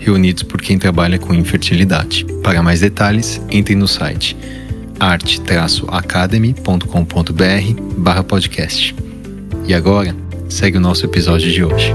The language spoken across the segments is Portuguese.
reunidos por quem trabalha com infertilidade. Para mais detalhes, entre no site arte-academy.com.br barra podcast. E agora, segue o nosso episódio de hoje.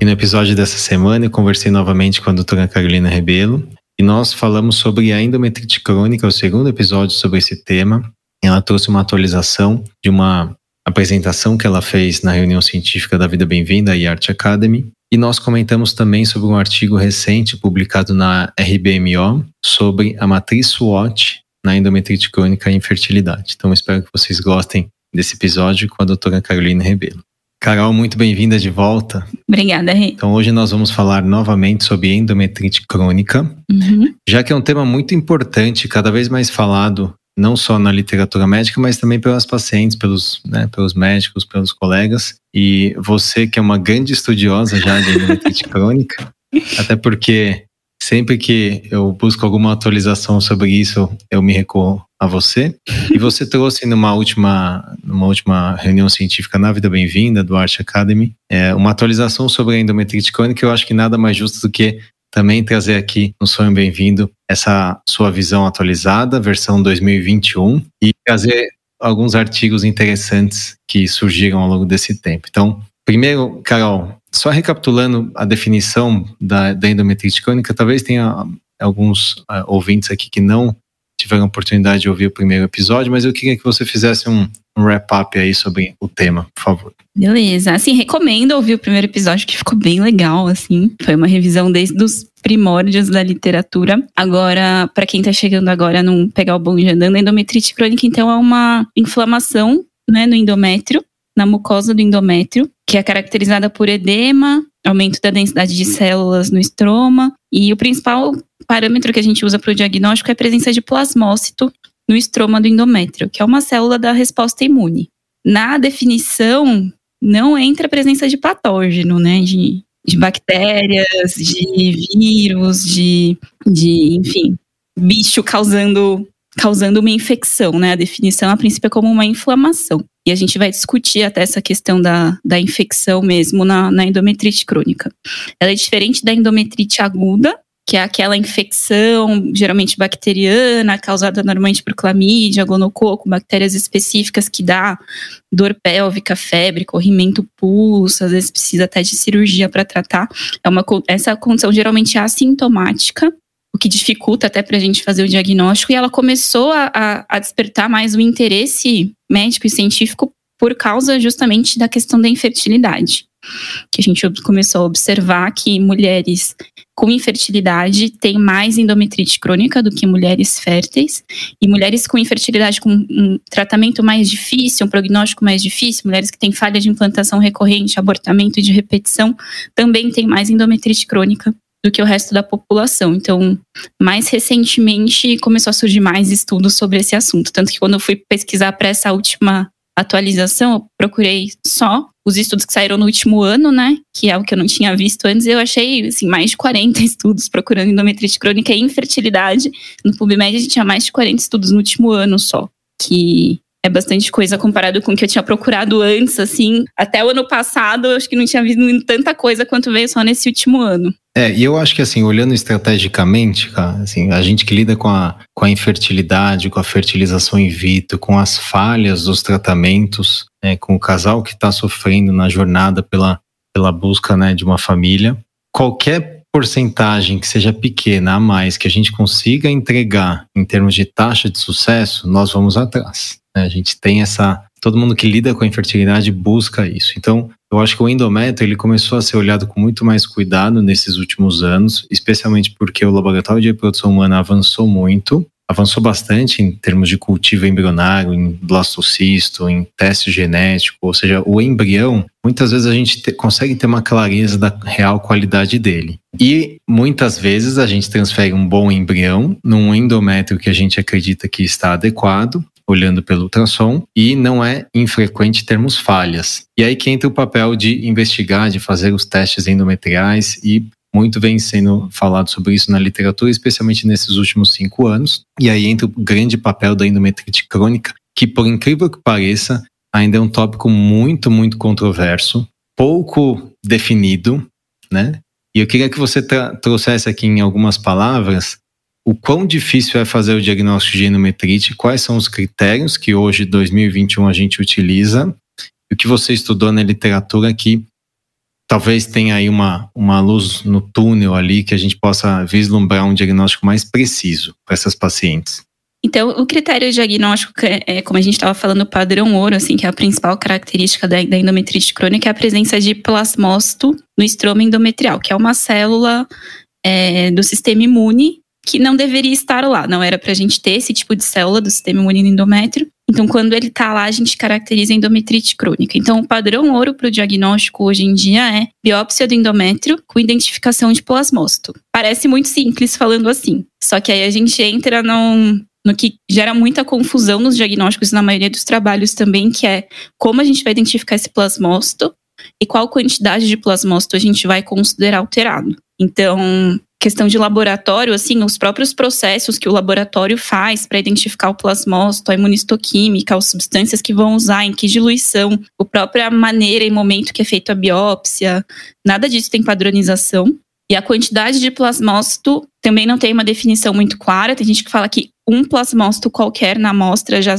E no episódio dessa semana eu conversei novamente com a doutora Carolina Rebelo e nós falamos sobre a endometrite crônica, o segundo episódio sobre esse tema. Ela trouxe uma atualização de uma apresentação que ela fez na reunião científica da Vida Bem-vinda e Arte Academy e nós comentamos também sobre um artigo recente publicado na RBMO sobre a matriz SWOT na endometrite crônica e infertilidade. Então espero que vocês gostem desse episódio com a doutora Carolina Rebelo. Carol, muito bem-vinda de volta. Obrigada, Rê. Então hoje nós vamos falar novamente sobre endometrite crônica, uhum. já que é um tema muito importante, cada vez mais falado não só na literatura médica, mas também pelas pacientes, pelos, né, pelos médicos, pelos colegas. E você, que é uma grande estudiosa já de endometrite crônica, até porque sempre que eu busco alguma atualização sobre isso, eu me recorro a você. E você trouxe numa última, numa última reunião científica na Vida Bem-vinda, do Art Academy, é, uma atualização sobre a endometrite crônica. Eu acho que nada mais justo do que também trazer aqui no Sonho Bem-vindo essa sua visão atualizada, versão 2021, e trazer alguns artigos interessantes que surgiram ao longo desse tempo. Então, primeiro, Carol, só recapitulando a definição da, da endometrite crônica, talvez tenha alguns uh, ouvintes aqui que não tiveram a oportunidade de ouvir o primeiro episódio, mas eu queria que você fizesse um, um wrap-up aí sobre o tema, por favor. Beleza. Assim, recomendo ouvir o primeiro episódio, que ficou bem legal, assim. Foi uma revisão desde os primórdios da literatura. Agora, para quem tá chegando agora, não pegar o bonde andando, a endometrite crônica, então, é uma inflamação, né, no endométrio, na mucosa do endométrio, que é caracterizada por edema, aumento da densidade de células no estroma, e o principal parâmetro que a gente usa para o diagnóstico é a presença de plasmócito no estroma do endométrio, que é uma célula da resposta imune. Na definição, não entra a presença de patógeno, né? De, de bactérias, de vírus, de, de, enfim, bicho causando, causando uma infecção, né? A definição, a princípio, é como uma inflamação. E a gente vai discutir até essa questão da, da infecção mesmo na, na endometrite crônica. Ela é diferente da endometrite aguda, que é aquela infecção, geralmente bacteriana, causada normalmente por clamídia, gonococo, bactérias específicas que dá dor pélvica, febre, corrimento pulso, às vezes precisa até de cirurgia para tratar. É uma, essa condição geralmente é assintomática, o que dificulta até para a gente fazer o diagnóstico, e ela começou a, a, a despertar mais o interesse médico e científico por causa justamente da questão da infertilidade que a gente começou a observar que mulheres com infertilidade têm mais endometrite crônica do que mulheres férteis, e mulheres com infertilidade com um tratamento mais difícil, um prognóstico mais difícil, mulheres que têm falha de implantação recorrente, abortamento de repetição, também têm mais endometrite crônica do que o resto da população. Então, mais recentemente começou a surgir mais estudos sobre esse assunto, tanto que quando eu fui pesquisar para essa última atualização, eu procurei só os estudos que saíram no último ano, né? Que é o que eu não tinha visto antes. Eu achei, assim, mais de 40 estudos procurando endometrite crônica e infertilidade. No PubMed a gente tinha mais de 40 estudos no último ano só. Que é bastante coisa comparado com o que eu tinha procurado antes, assim. Até o ano passado, eu acho que não tinha visto tanta coisa quanto veio só nesse último ano. É, e eu acho que assim, olhando estrategicamente, cara, assim, a gente que lida com a, com a infertilidade, com a fertilização in vitro, com as falhas dos tratamentos, né, com o casal que está sofrendo na jornada pela, pela busca né, de uma família, qualquer porcentagem que seja pequena a mais que a gente consiga entregar em termos de taxa de sucesso, nós vamos atrás. Né? A gente tem essa. Todo mundo que lida com a infertilidade busca isso. Então, eu acho que o endométrio ele começou a ser olhado com muito mais cuidado nesses últimos anos, especialmente porque o laboratório de reprodução humana avançou muito avançou bastante em termos de cultivo embrionário, em blastocisto, em teste genético, ou seja, o embrião, muitas vezes a gente te, consegue ter uma clareza da real qualidade dele. E muitas vezes a gente transfere um bom embrião num endométrio que a gente acredita que está adequado, olhando pelo ultrassom, e não é infrequente termos falhas. E aí que entra o papel de investigar, de fazer os testes endometriais e muito vem sendo falado sobre isso na literatura, especialmente nesses últimos cinco anos. E aí entra o grande papel da endometrite crônica, que, por incrível que pareça, ainda é um tópico muito, muito controverso, pouco definido, né? E eu queria que você trouxesse aqui em algumas palavras o quão difícil é fazer o diagnóstico de endometrite, quais são os critérios que hoje, 2021, a gente utiliza, o que você estudou na literatura que talvez tenha aí uma, uma luz no túnel ali que a gente possa vislumbrar um diagnóstico mais preciso para essas pacientes. Então, o critério diagnóstico, é, como a gente estava falando, o padrão ouro, assim, que é a principal característica da, da endometrite crônica, é a presença de plasmócito no estroma endometrial, que é uma célula é, do sistema imune que não deveria estar lá. Não era para a gente ter esse tipo de célula do sistema imune endométrio. Então, quando ele está lá, a gente caracteriza endometrite crônica. Então, o padrão ouro para o diagnóstico hoje em dia é biópsia do endométrio com identificação de plasmócito. Parece muito simples falando assim. Só que aí a gente entra num, no que gera muita confusão nos diagnósticos na maioria dos trabalhos também, que é como a gente vai identificar esse plasmócito e qual quantidade de plasmócito a gente vai considerar alterado. Então, questão de laboratório, assim, os próprios processos que o laboratório faz para identificar o plasmócito, a imunistoquímica, as substâncias que vão usar, em que diluição, a própria maneira e momento que é feita a biópsia, nada disso tem padronização. E a quantidade de plasmócito também não tem uma definição muito clara. Tem gente que fala que um plasmócito qualquer na amostra já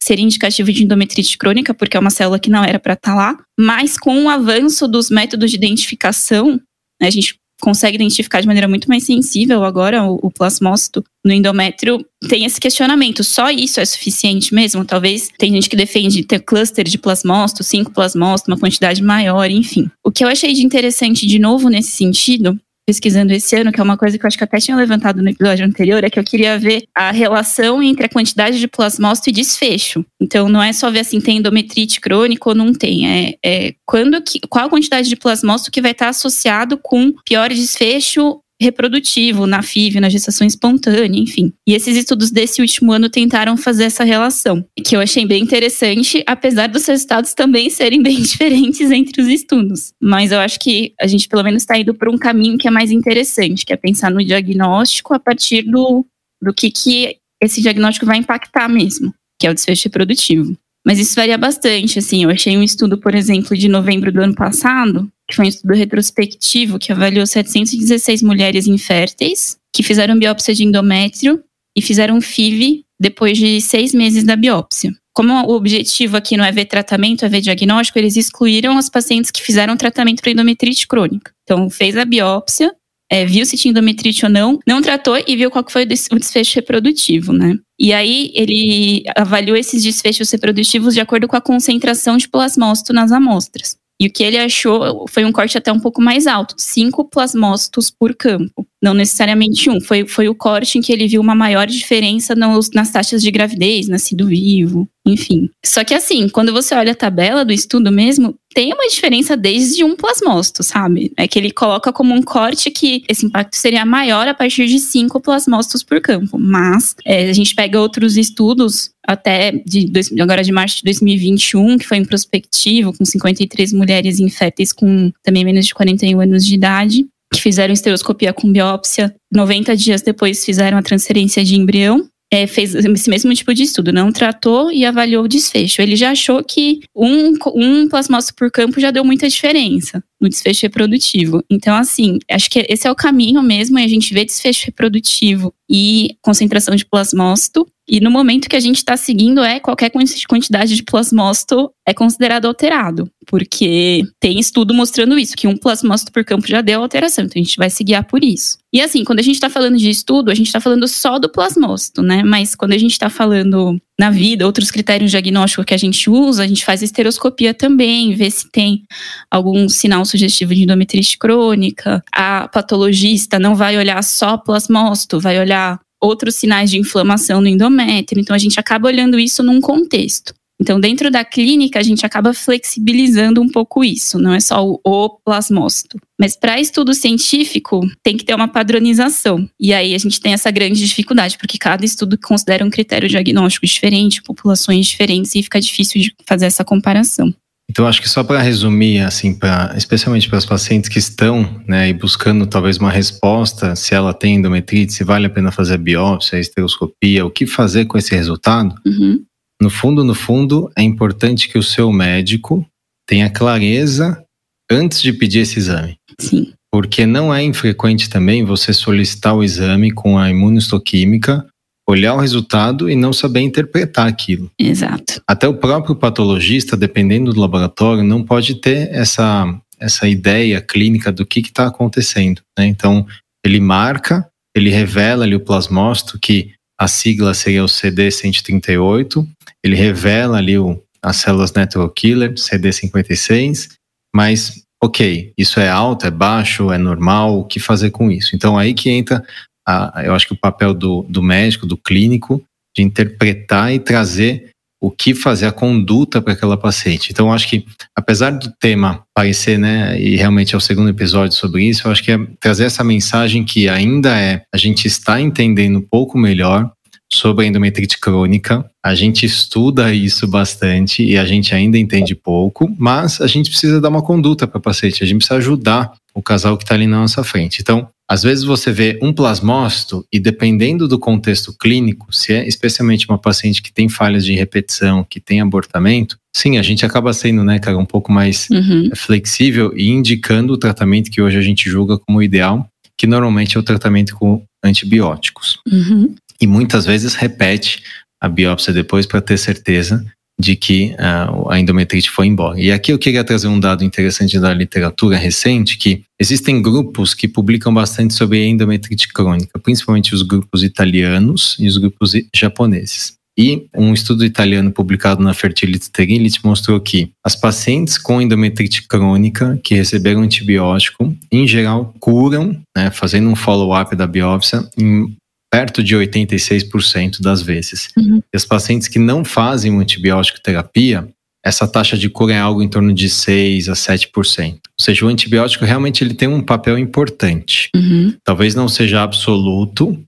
seria indicativo de endometrite crônica, porque é uma célula que não era para estar tá lá. Mas com o avanço dos métodos de identificação, né, a gente consegue identificar de maneira muito mais sensível agora o, o plasmócito no endométrio, tem esse questionamento. Só isso é suficiente mesmo? Talvez tem gente que defende ter cluster de plasmócito, cinco plasmócitos, uma quantidade maior, enfim. O que eu achei de interessante de novo nesse sentido pesquisando esse ano, que é uma coisa que eu acho que até tinha levantado no episódio anterior, é que eu queria ver a relação entre a quantidade de plasmócito e desfecho. Então, não é só ver assim, tem endometrite crônica ou não tem. É, é quando que, qual a quantidade de plasmócito que vai estar associado com pior desfecho reprodutivo, na FIV, na gestação espontânea, enfim. E esses estudos desse último ano tentaram fazer essa relação, que eu achei bem interessante, apesar dos resultados também serem bem diferentes entre os estudos. Mas eu acho que a gente pelo menos está indo por um caminho que é mais interessante, que é pensar no diagnóstico a partir do, do que, que esse diagnóstico vai impactar mesmo, que é o desfecho reprodutivo. Mas isso varia bastante, assim. Eu achei um estudo, por exemplo, de novembro do ano passado, que foi um estudo retrospectivo que avaliou 716 mulheres inférteis que fizeram biópsia de endométrio e fizeram FIV depois de seis meses da biópsia. Como o objetivo aqui não é ver tratamento, é ver diagnóstico, eles excluíram as pacientes que fizeram tratamento para endometrite crônica. Então, fez a biópsia, é, viu se tinha endometrite ou não, não tratou e viu qual foi o desfecho reprodutivo, né? E aí ele avaliou esses desfechos reprodutivos de acordo com a concentração de plasmócito nas amostras. E o que ele achou foi um corte até um pouco mais alto, cinco plasmócitos por campo. Não necessariamente um, foi, foi o corte em que ele viu uma maior diferença nos, nas taxas de gravidez, nascido vivo, enfim. Só que assim, quando você olha a tabela do estudo mesmo, tem uma diferença desde um plasmócito, sabe? É que ele coloca como um corte que esse impacto seria maior a partir de cinco plasmócitos por campo. Mas é, a gente pega outros estudos, até de, agora de março de 2021, que foi em prospectivo, com 53 mulheres inférteis com também menos de 41 anos de idade que fizeram estereoscopia com biópsia. 90 dias depois fizeram a transferência de embrião. É, fez esse mesmo tipo de estudo, não tratou e avaliou o desfecho. Ele já achou que um, um plasmócito por campo já deu muita diferença no desfecho reprodutivo. Então, assim, acho que esse é o caminho mesmo, é a gente vê desfecho reprodutivo e concentração de plasmócito. E no momento que a gente está seguindo é qualquer quantidade de plasmócito é considerado alterado, porque tem estudo mostrando isso, que um plasmócito por campo já deu alteração, então a gente vai se guiar por isso. E assim, quando a gente está falando de estudo, a gente está falando só do plasmócito, né? Mas quando a gente está falando na vida, outros critérios diagnósticos que a gente usa, a gente faz esteroscopia também, vê se tem algum sinal sugestivo de endometrite crônica. A patologista não vai olhar só plasmócito, vai olhar outros sinais de inflamação no endométrio. Então a gente acaba olhando isso num contexto. Então, dentro da clínica, a gente acaba flexibilizando um pouco isso, não é só o, o plasmócito. Mas para estudo científico, tem que ter uma padronização. E aí a gente tem essa grande dificuldade, porque cada estudo considera um critério diagnóstico diferente, populações diferentes, e fica difícil de fazer essa comparação. Então, acho que só para resumir, assim, pra, especialmente para os pacientes que estão né, e buscando talvez uma resposta, se ela tem endometrite, se vale a pena fazer a biópsia, a esteroscopia, o que fazer com esse resultado, uhum. No fundo, no fundo, é importante que o seu médico tenha clareza antes de pedir esse exame. Sim. Porque não é infrequente também você solicitar o exame com a imunistoquímica olhar o resultado e não saber interpretar aquilo. Exato. Até o próprio patologista, dependendo do laboratório, não pode ter essa, essa ideia clínica do que está acontecendo. Né? Então, ele marca, ele revela ali o plasmócito, que a sigla seria o CD138, ele revela ali o, as células network killer, CD56, mas ok, isso é alto, é baixo, é normal, o que fazer com isso? Então aí que entra a, eu acho que o papel do, do médico, do clínico, de interpretar e trazer o que fazer a conduta para aquela paciente. Então, acho que, apesar do tema parecer, né, e realmente é o segundo episódio sobre isso, eu acho que é trazer essa mensagem que ainda é a gente está entendendo um pouco melhor sobre a endometrite crônica. A gente estuda isso bastante e a gente ainda entende pouco, mas a gente precisa dar uma conduta para a paciente, a gente precisa ajudar o casal que está ali na nossa frente. Então, às vezes você vê um plasmócito e dependendo do contexto clínico, se é especialmente uma paciente que tem falhas de repetição, que tem abortamento, sim, a gente acaba sendo, né, cara, um pouco mais uhum. flexível e indicando o tratamento que hoje a gente julga como ideal, que normalmente é o tratamento com antibióticos. Uhum. E muitas vezes repete a biópsia depois para ter certeza de que uh, a endometrite foi embora. E aqui eu queria trazer um dado interessante da literatura recente, que existem grupos que publicam bastante sobre endometrite crônica, principalmente os grupos italianos e os grupos japoneses. E um estudo italiano publicado na Fertility Sterility mostrou que as pacientes com endometrite crônica que receberam antibiótico, em geral, curam, né, fazendo um follow-up da biópsia, em perto de 86% das vezes. Uhum. E as pacientes que não fazem uma antibiótico terapia, essa taxa de cura é algo em torno de 6 a 7%. Ou seja, o antibiótico realmente ele tem um papel importante. Uhum. Talvez não seja absoluto,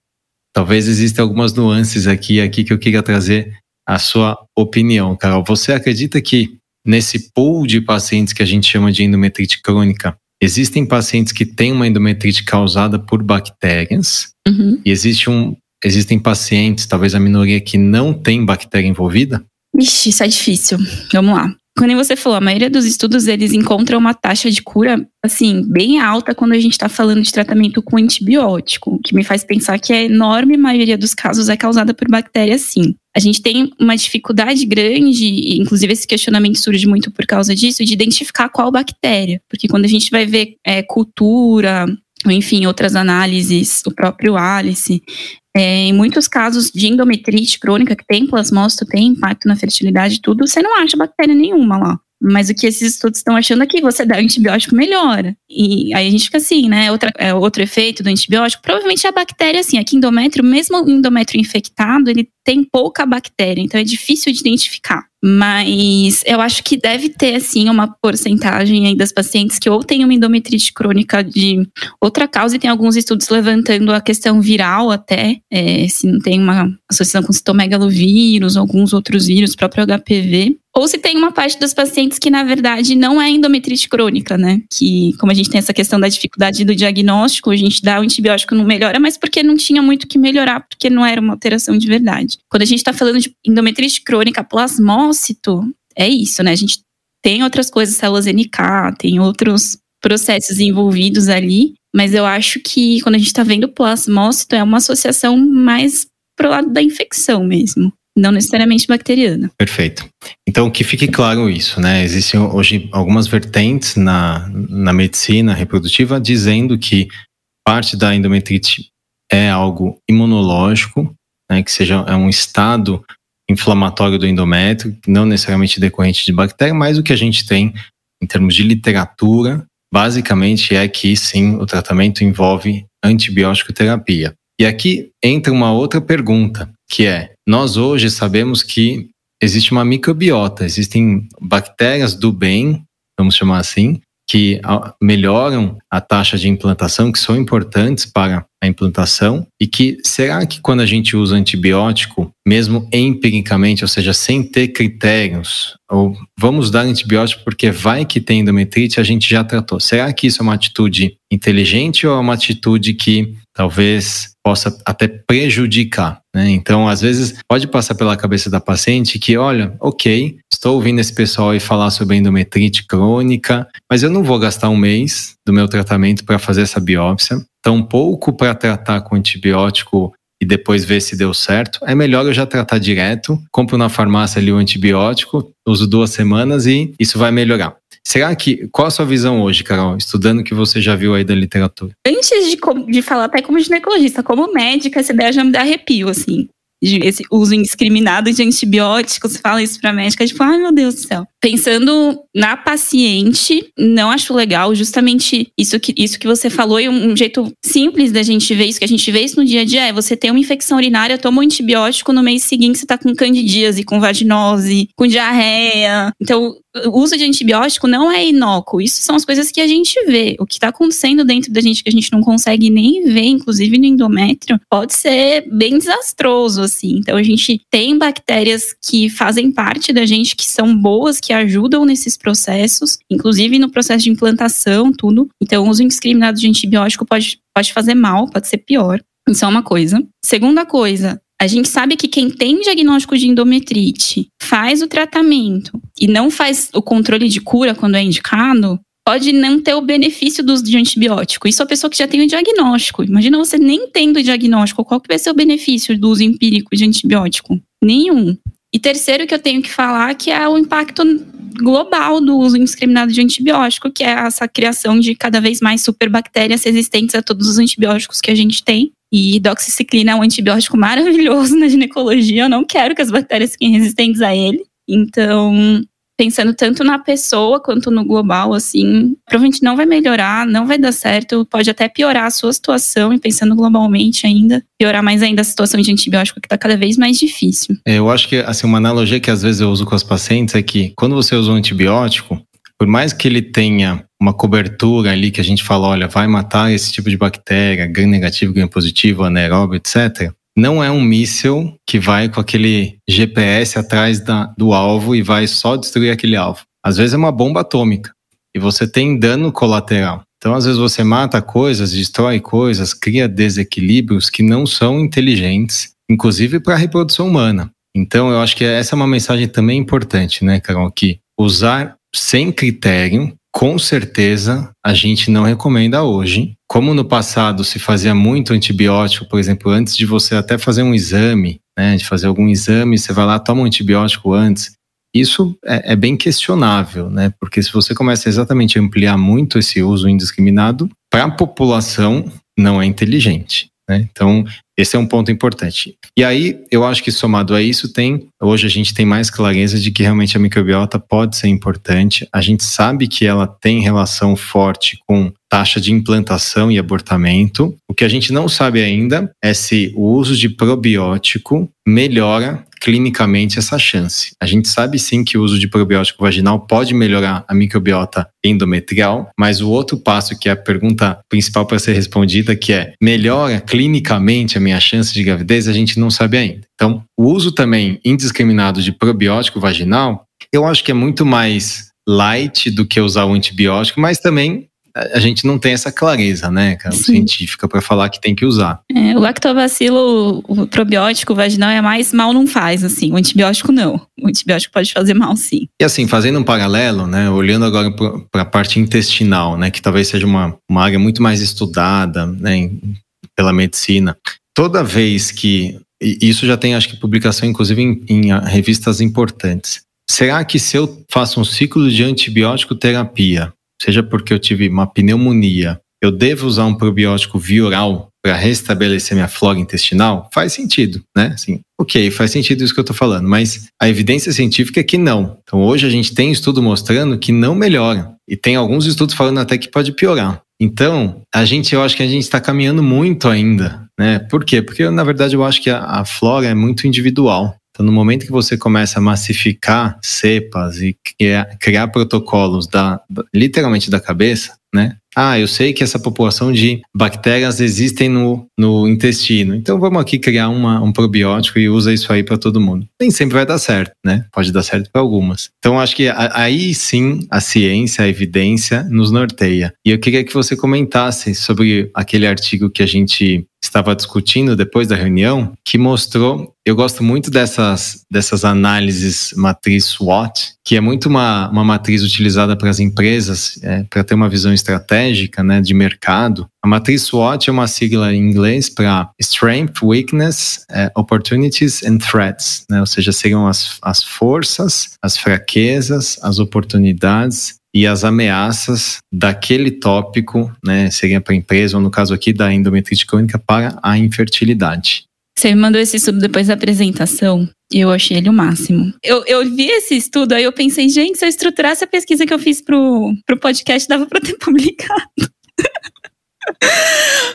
talvez existam algumas nuances aqui e aqui que eu queria trazer a sua opinião, Carol. Você acredita que nesse pool de pacientes que a gente chama de endometrite crônica, existem pacientes que têm uma endometrite causada por bactérias uhum. e existe um, existem pacientes, talvez a minoria, que não tem bactéria envolvida? Ixi, isso é difícil. Vamos lá. Quando você falou, a maioria dos estudos eles encontram uma taxa de cura assim bem alta quando a gente está falando de tratamento com antibiótico, o que me faz pensar que a enorme maioria dos casos é causada por bactérias, sim. A gente tem uma dificuldade grande, inclusive esse questionamento surge muito por causa disso, de identificar qual bactéria, porque quando a gente vai ver é, cultura ou enfim, outras análises, o próprio Alice, é, em muitos casos de endometrite crônica, que tem plasmócito, tem impacto na fertilidade tudo, você não acha bactéria nenhuma lá. Mas o que esses estudos estão achando aqui, você dá antibiótico, melhora. E aí a gente fica assim, né? Outra, é, outro efeito do antibiótico, provavelmente é a bactéria, assim. Aqui endométrio, mesmo o endométrio infectado, ele tem pouca bactéria, então é difícil de identificar. Mas eu acho que deve ter, assim, uma porcentagem aí das pacientes que ou tem uma endometrite crônica de outra causa, e tem alguns estudos levantando a questão viral até, é, se não tem uma associação com citomegalovírus, alguns outros vírus, próprio HPV. Ou se tem uma parte dos pacientes que, na verdade, não é endometrite crônica, né? Que, como a gente tem essa questão da dificuldade do diagnóstico, a gente dá o antibiótico não melhora, mas porque não tinha muito que melhorar, porque não era uma alteração de verdade. Quando a gente está falando de endometrite crônica plasmócito, é isso, né? A gente tem outras coisas, células NK, tem outros processos envolvidos ali, mas eu acho que quando a gente está vendo plasmócito, é uma associação mais pro lado da infecção mesmo não necessariamente bacteriana. Perfeito. Então, que fique claro isso, né? Existem hoje algumas vertentes na, na medicina reprodutiva dizendo que parte da endometrite é algo imunológico, né? Que seja é um estado inflamatório do endométrio, não necessariamente decorrente de bactéria, mas o que a gente tem em termos de literatura, basicamente é que sim, o tratamento envolve antibiótico terapia. E aqui entra uma outra pergunta, que é: nós hoje sabemos que existe uma microbiota, existem bactérias do bem, vamos chamar assim, que melhoram a taxa de implantação, que são importantes para a implantação, e que será que quando a gente usa antibiótico, mesmo empiricamente, ou seja, sem ter critérios, ou vamos dar antibiótico porque vai que tem endometrite, a gente já tratou. Será que isso é uma atitude inteligente ou é uma atitude que talvez possa até prejudicar? Né? Então, às vezes, pode passar pela cabeça da paciente que, olha, ok, estou ouvindo esse pessoal aí falar sobre endometrite crônica, mas eu não vou gastar um mês do meu tratamento para fazer essa biópsia, tão pouco para tratar com antibiótico e depois ver se deu certo, é melhor eu já tratar direto, compro na farmácia ali o antibiótico, uso duas semanas e isso vai melhorar. Será que. Qual a sua visão hoje, Carol, estudando o que você já viu aí da literatura? Antes de, de falar até como ginecologista, como médica, essa ideia já me dá arrepio, assim esse uso indiscriminado de antibióticos, fala isso pra médica, tipo, ai meu Deus do céu. Pensando na paciente, não acho legal, justamente isso que, isso que você falou, e um, um, jeito simples da gente ver isso, que a gente vê isso no dia a dia, é você ter uma infecção urinária, toma um antibiótico, no mês seguinte você tá com candidíase, com vaginose, com diarreia. Então, o uso de antibiótico não é inócuo. Isso são as coisas que a gente vê. O que está acontecendo dentro da gente que a gente não consegue nem ver, inclusive no endométrio, pode ser bem desastroso, assim. Então a gente tem bactérias que fazem parte da gente, que são boas, que ajudam nesses processos, inclusive no processo de implantação, tudo. Então o uso indiscriminado de antibiótico pode, pode fazer mal, pode ser pior. Isso é uma coisa. Segunda coisa, a gente sabe que quem tem diagnóstico de endometrite faz o tratamento e não faz o controle de cura quando é indicado, pode não ter o benefício do uso de antibiótico. Isso é a pessoa que já tem o diagnóstico. Imagina você nem tendo o diagnóstico, qual que vai ser o benefício do uso empírico de antibiótico? Nenhum. E terceiro que eu tenho que falar que é o impacto global do uso indiscriminado de antibiótico, que é essa criação de cada vez mais superbactérias resistentes a todos os antibióticos que a gente tem. E doxiciclina é um antibiótico maravilhoso na ginecologia. Eu não quero que as bactérias fiquem resistentes a ele. Então, pensando tanto na pessoa quanto no global, assim, provavelmente não vai melhorar, não vai dar certo, pode até piorar a sua situação, e pensando globalmente ainda, piorar mais ainda a situação de antibiótico que está cada vez mais difícil. É, eu acho que, assim, uma analogia que às vezes eu uso com os pacientes é que quando você usa um antibiótico, por mais que ele tenha uma cobertura ali que a gente fala, olha, vai matar esse tipo de bactéria, gram negativo, gram positivo, anaeróbio, etc., não é um míssil que vai com aquele GPS atrás da, do alvo e vai só destruir aquele alvo. Às vezes é uma bomba atômica e você tem dano colateral. Então, às vezes você mata coisas, destrói coisas, cria desequilíbrios que não são inteligentes, inclusive para a reprodução humana. Então, eu acho que essa é uma mensagem também importante, né, Carol? Que usar sem critério, com certeza a gente não recomenda hoje. Como no passado se fazia muito antibiótico, por exemplo, antes de você até fazer um exame, né, de fazer algum exame, você vai lá, toma um antibiótico antes. Isso é, é bem questionável, né? Porque se você começa exatamente a ampliar muito esse uso indiscriminado, para a população não é inteligente. Né? Então, esse é um ponto importante. E aí, eu acho que somado a isso, tem hoje a gente tem mais clareza de que realmente a microbiota pode ser importante. A gente sabe que ela tem relação forte com taxa de implantação e abortamento. O que a gente não sabe ainda é se o uso de probiótico melhora clinicamente essa chance. A gente sabe sim que o uso de probiótico vaginal pode melhorar a microbiota endometrial, mas o outro passo que é a pergunta principal para ser respondida, que é melhora clinicamente a minha chance de gravidez, a gente não sabe ainda. Então, o uso também indiscriminado de probiótico vaginal, eu acho que é muito mais light do que usar o antibiótico, mas também a gente não tem essa clareza, né, cara, científica para falar que tem que usar. É, o lactobacilo, o probiótico vaginal é mais mal não faz, assim, o antibiótico não. O antibiótico pode fazer mal, sim. E assim, fazendo um paralelo, né, olhando agora para a parte intestinal, né, que talvez seja uma, uma área muito mais estudada, né, pela medicina. Toda vez que e isso já tem, acho que, publicação, inclusive, em, em revistas importantes. Será que se eu faço um ciclo de antibiótico terapia seja porque eu tive uma pneumonia, eu devo usar um probiótico via oral para restabelecer minha flora intestinal? Faz sentido, né? Assim, ok, faz sentido isso que eu estou falando, mas a evidência científica é que não. Então hoje a gente tem estudo mostrando que não melhora. E tem alguns estudos falando até que pode piorar. Então, a gente, eu acho que a gente está caminhando muito ainda, né? Por quê? Porque, na verdade, eu acho que a, a flora é muito individual. Então, no momento que você começa a massificar cepas e criar, criar protocolos da, literalmente da cabeça, né? Ah, eu sei que essa população de bactérias existem no, no intestino. Então vamos aqui criar uma, um probiótico e usa isso aí para todo mundo. Nem sempre vai dar certo, né? Pode dar certo para algumas. Então acho que aí sim a ciência, a evidência nos norteia. E eu queria que você comentasse sobre aquele artigo que a gente estava discutindo depois da reunião, que mostrou, eu gosto muito dessas, dessas análises matriz SWOT, que é muito uma, uma matriz utilizada para as empresas, é, para ter uma visão estratégica né, de mercado. A matriz SWOT é uma sigla em inglês para Strength, Weakness, é, Opportunities and Threats, né, ou seja, seriam as, as forças, as fraquezas, as oportunidades e as ameaças daquele tópico, né, seria para a empresa, ou no caso aqui da endometrite crônica, para a infertilidade. Você me mandou esse estudo depois da apresentação e eu achei ele o máximo. Eu, eu vi esse estudo, aí eu pensei, gente, se eu estruturasse a pesquisa que eu fiz pro, pro podcast, dava para ter publicado.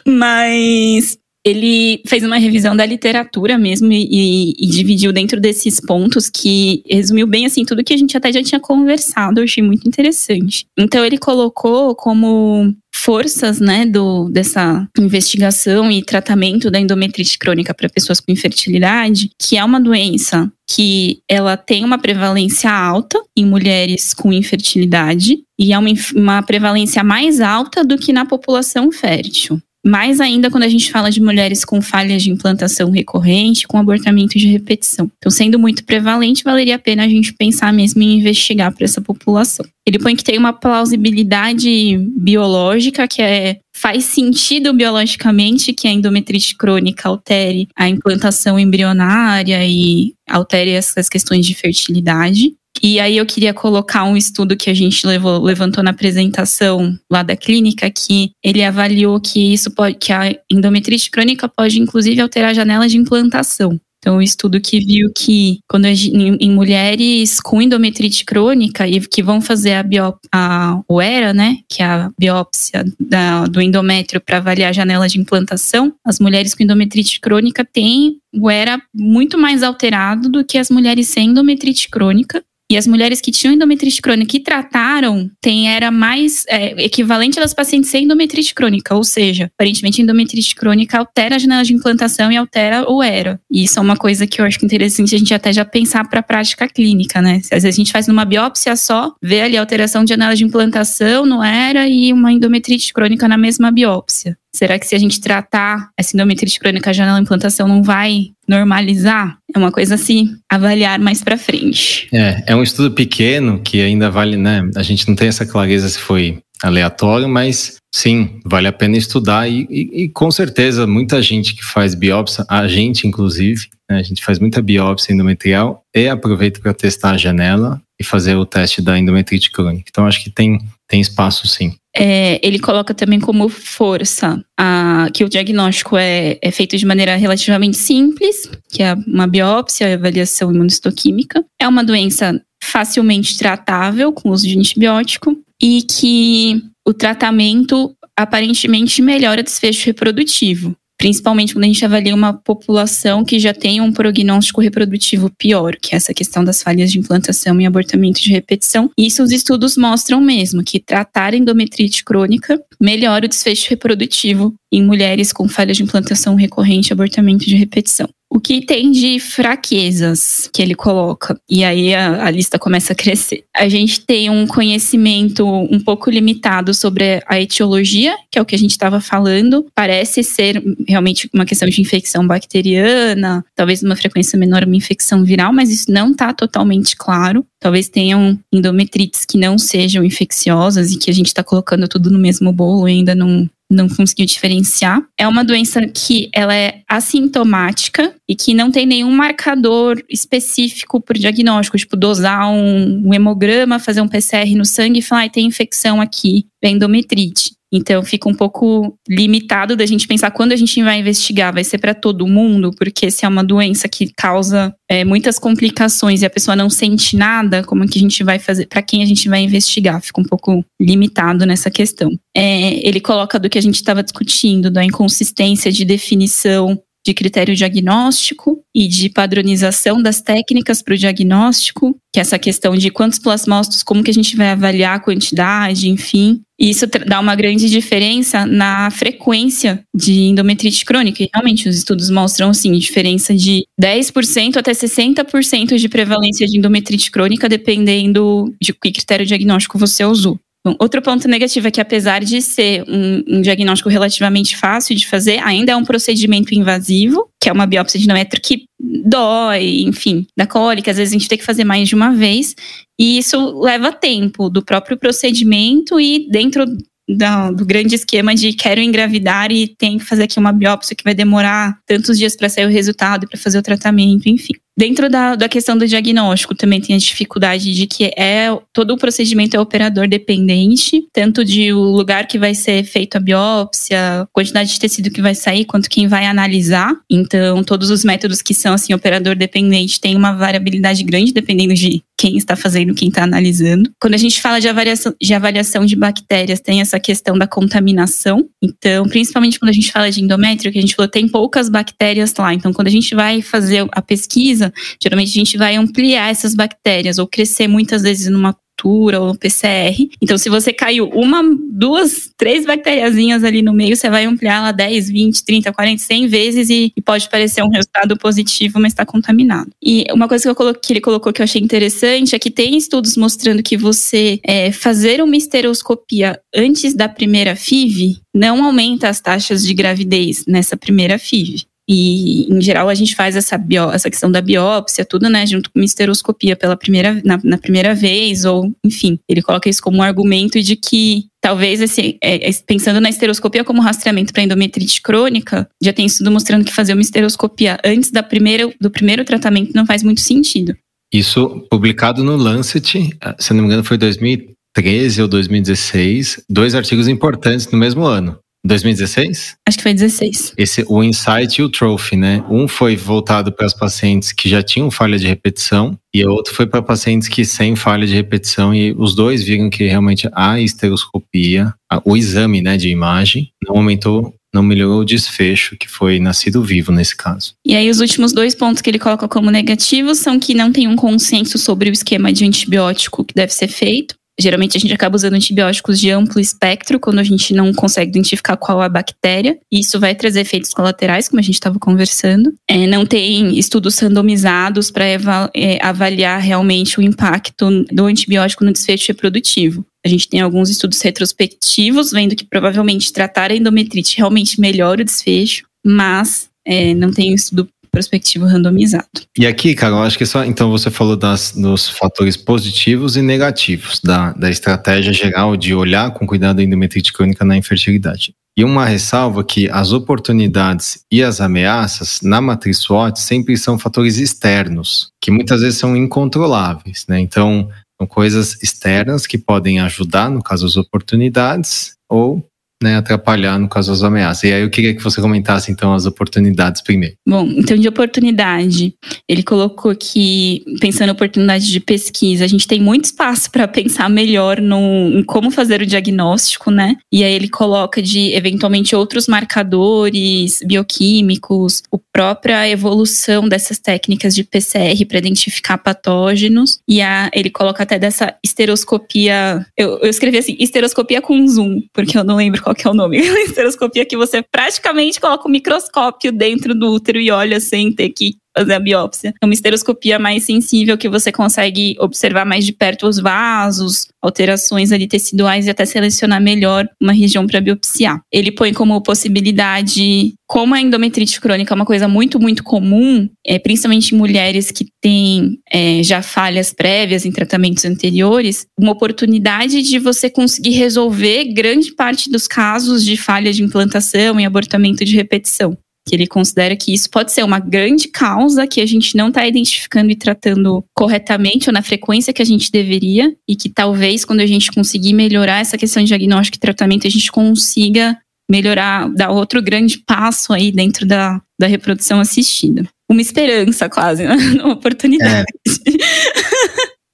Mas ele fez uma revisão da literatura mesmo e, e, e, dividiu dentro desses pontos que resumiu bem assim tudo que a gente até já tinha conversado, eu achei muito interessante. Então ele colocou como forças, né, do dessa investigação e tratamento da endometrite crônica para pessoas com infertilidade, que é uma doença que ela tem uma prevalência alta em mulheres com infertilidade e é uma, uma prevalência mais alta do que na população fértil. Mais ainda quando a gente fala de mulheres com falhas de implantação recorrente, com abortamento de repetição. Então, sendo muito prevalente, valeria a pena a gente pensar mesmo em investigar para essa população. Ele põe que tem uma plausibilidade biológica, que é faz sentido biologicamente que a endometrite crônica altere a implantação embrionária e altere essas questões de fertilidade. E aí eu queria colocar um estudo que a gente levou, levantou na apresentação lá da clínica, que ele avaliou que isso pode, que a endometrite crônica pode inclusive alterar a janela de implantação. Então, um estudo que viu que quando em, mulheres com endometrite crônica e que vão fazer a, biop, a OERA, né, que é a biópsia da, do endométrio para avaliar a janela de implantação, as mulheres com endometrite crônica têm o ERA muito mais alterado do que as mulheres sem endometrite crônica. E as mulheres que tinham endometrite crônica que trataram, tem era mais é, equivalente das pacientes sem endometrite crônica, ou seja, aparentemente endometrite crônica altera a janela de implantação e altera o ERA. E isso é uma coisa que eu acho é interessante a gente até já pensar para a prática clínica, né? Às vezes a gente faz numa biópsia só, vê ali a alteração de janela de implantação no ERA e uma endometrite crônica na mesma biópsia. Será que se a gente tratar essa endometrite crônica já na implantação não vai normalizar? É uma coisa assim, avaliar mais para frente. É, é um estudo pequeno que ainda vale, né? A gente não tem essa clareza se foi aleatório, mas sim, vale a pena estudar e, e, e com certeza muita gente que faz biópsia, a gente inclusive, né, a gente faz muita biópsia endometrial e aproveita para testar a janela e fazer o teste da endometrite crônica. Então acho que tem, tem espaço sim. É, ele coloca também como força a, que o diagnóstico é, é, feito de maneira relativamente simples, que é uma biópsia, avaliação imunistoquímica. É uma doença facilmente tratável com uso de antibiótico e que o tratamento aparentemente melhora desfecho reprodutivo principalmente quando a gente avalia uma população que já tem um prognóstico reprodutivo pior, que é essa questão das falhas de implantação e abortamento de repetição. Isso os estudos mostram mesmo, que tratar endometrite crônica melhora o desfecho reprodutivo em mulheres com falhas de implantação recorrente e abortamento de repetição. O que tem de fraquezas que ele coloca? E aí a, a, lista começa a crescer. A gente tem um conhecimento um pouco limitado sobre a etiologia, que é o que a gente estava falando. Parece ser realmente uma questão de infecção bacteriana, talvez uma frequência menor uma infecção viral, mas isso não está totalmente claro. Talvez tenham endometrites que não sejam infecciosas e que a gente está colocando tudo no mesmo bolo e ainda não, não conseguiu diferenciar. É uma doença que ela é assintomática e que não tem nenhum marcador específico por diagnóstico, tipo dosar um, um hemograma, fazer um PCR no sangue e falar, ah, tem infecção aqui. Para endometrite. Então fica um pouco limitado da gente pensar quando a gente vai investigar, vai ser para todo mundo, porque se é uma doença que causa é, muitas complicações e a pessoa não sente nada, como que a gente vai fazer, para quem a gente vai investigar? Fica um pouco limitado nessa questão. É, ele coloca do que a gente estava discutindo, da inconsistência de definição de critério diagnóstico e de padronização das técnicas para o diagnóstico, que é essa questão de quantos plasmócitos, como que a gente vai avaliar a quantidade, enfim. E isso dá uma grande diferença na frequência de endometrite crônica. E realmente os estudos mostram assim, diferença de 10% até 60% de prevalência de endometrite crônica, dependendo de que critério diagnóstico você usou. Bom, outro ponto negativo é que, apesar de ser um, um, diagnóstico relativamente fácil de fazer, ainda é um procedimento invasivo, que é uma biópsia de endométrio que dói, enfim, da cólica. Às vezes a gente tem que fazer mais de uma vez. E isso leva tempo do próprio procedimento e dentro do, do, grande esquema de quero engravidar e tem que fazer aqui uma biópsia que vai demorar tantos dias para sair o resultado e para fazer o tratamento, enfim. Dentro da, da questão do diagnóstico, também tem a dificuldade de que é todo o procedimento é operador dependente, tanto de o lugar que vai ser feito a biópsia, quantidade de tecido que vai sair, quanto quem vai analisar. Então, todos os métodos que são assim operador dependente têm uma variabilidade grande dependendo de quem está fazendo, quem está analisando. Quando a gente fala de avaliação, de avaliação de bactérias, tem essa questão da contaminação. Então, principalmente quando a gente fala de endométrio, que a gente falou, tem poucas bactérias lá. Então, quando a gente vai fazer a pesquisa, geralmente a gente vai ampliar essas bactérias ou crescer muitas vezes numa cultura ou PCR. Então, se você caiu uma, duas, três bactériazinhas ali no meio, você vai ampliar ela 10, 20, 30, 40, 100 vezes e, e pode parecer um resultado positivo, mas está contaminado. E uma coisa que, coloquei, que ele colocou que eu achei interessante é que tem estudos mostrando que você é, fazer uma esteroscopia antes da primeira FIV não aumenta as taxas de gravidez nessa primeira FIV. E, em geral, a gente faz essa, bio, essa questão da biópsia, tudo, né, junto com esteroscopia pela primeira, na, na, primeira vez, ou, enfim, ele coloca isso como um argumento de que talvez, esse, é, é pensando na esteroscopia como rastreamento para endometrite crônica, já tem estudo mostrando que fazer uma esteroscopia antes da primeira, do primeiro tratamento não faz muito sentido. Isso publicado no Lancet, se não me engano, foi 2013 ou 2016, dois artigos importantes no mesmo ano. 2016? Acho que foi 16. Esse, o Insight e o Trophy, né? Um foi voltado para as pacientes que já tinham falha de repetição e o outro foi para pacientes que sem falha de repetição e os dois viram que realmente a esteroscopia, o exame, né, de imagem, não aumentou não melhorou o desfecho, que foi nascido vivo nesse caso. E aí, os últimos dois pontos que ele coloca como negativos são que não tem um consenso sobre o esquema de antibiótico que deve ser feito. Geralmente a gente acaba usando antibióticos de amplo espectro quando a gente não consegue identificar qual é a bactéria. E isso vai trazer efeitos colaterais, como a gente estava conversando. É, não tem estudos randomizados para é, avaliar realmente o impacto do antibiótico no desfecho reprodutivo. A gente tem alguns estudos retrospectivos vendo que provavelmente tratar a endometrite realmente melhora o desfecho, mas é, não tem estudo prospectivo randomizado. E aqui, Carol, acho que só. Então você falou das, dos fatores positivos e negativos da, da estratégia geral de olhar com cuidado a endometrite crônica na infertilidade. E uma ressalva que as oportunidades e as ameaças na matriz SWOT sempre são fatores externos, que muitas vezes são incontroláveis, né? Então, são coisas externas que podem ajudar, no caso, as oportunidades, ou né, atrapalhar no caso das ameaças. E aí eu queria que você comentasse então as oportunidades primeiro. Bom, então de oportunidade, ele colocou que pensando em oportunidade de pesquisa, a gente tem muito espaço para pensar melhor no em como fazer o diagnóstico, né? E aí ele coloca de eventualmente outros marcadores bioquímicos, a própria evolução dessas técnicas de PCR para identificar patógenos e a, ele coloca até dessa esteroscopia, eu, eu escrevi assim, esteroscopia com zoom, porque eu não lembro qual que é o nome. Esteroscopia que você praticamente coloca o um microscópio dentro do útero e olha sem ter que fazer a biópsia. É uma esteroscopia mais sensível que você consegue observar mais de perto os vasos, alterações ali teciduais e até selecionar melhor uma região para biopsiar. Ele põe como possibilidade, como a endometrite crônica é uma coisa muito, muito comum, é, principalmente em mulheres que têm é, já falhas prévias em tratamentos anteriores, uma oportunidade de você conseguir resolver grande parte dos casos de falha de implantação e abortamento de repetição. Que ele considera que isso pode ser uma grande causa que a gente não está identificando e tratando corretamente ou na frequência que a gente deveria, e que talvez quando a gente conseguir melhorar essa questão de diagnóstico e tratamento, a gente consiga melhorar, dar outro grande passo aí dentro da, da reprodução assistida. Uma esperança, quase, né? Uma oportunidade. É.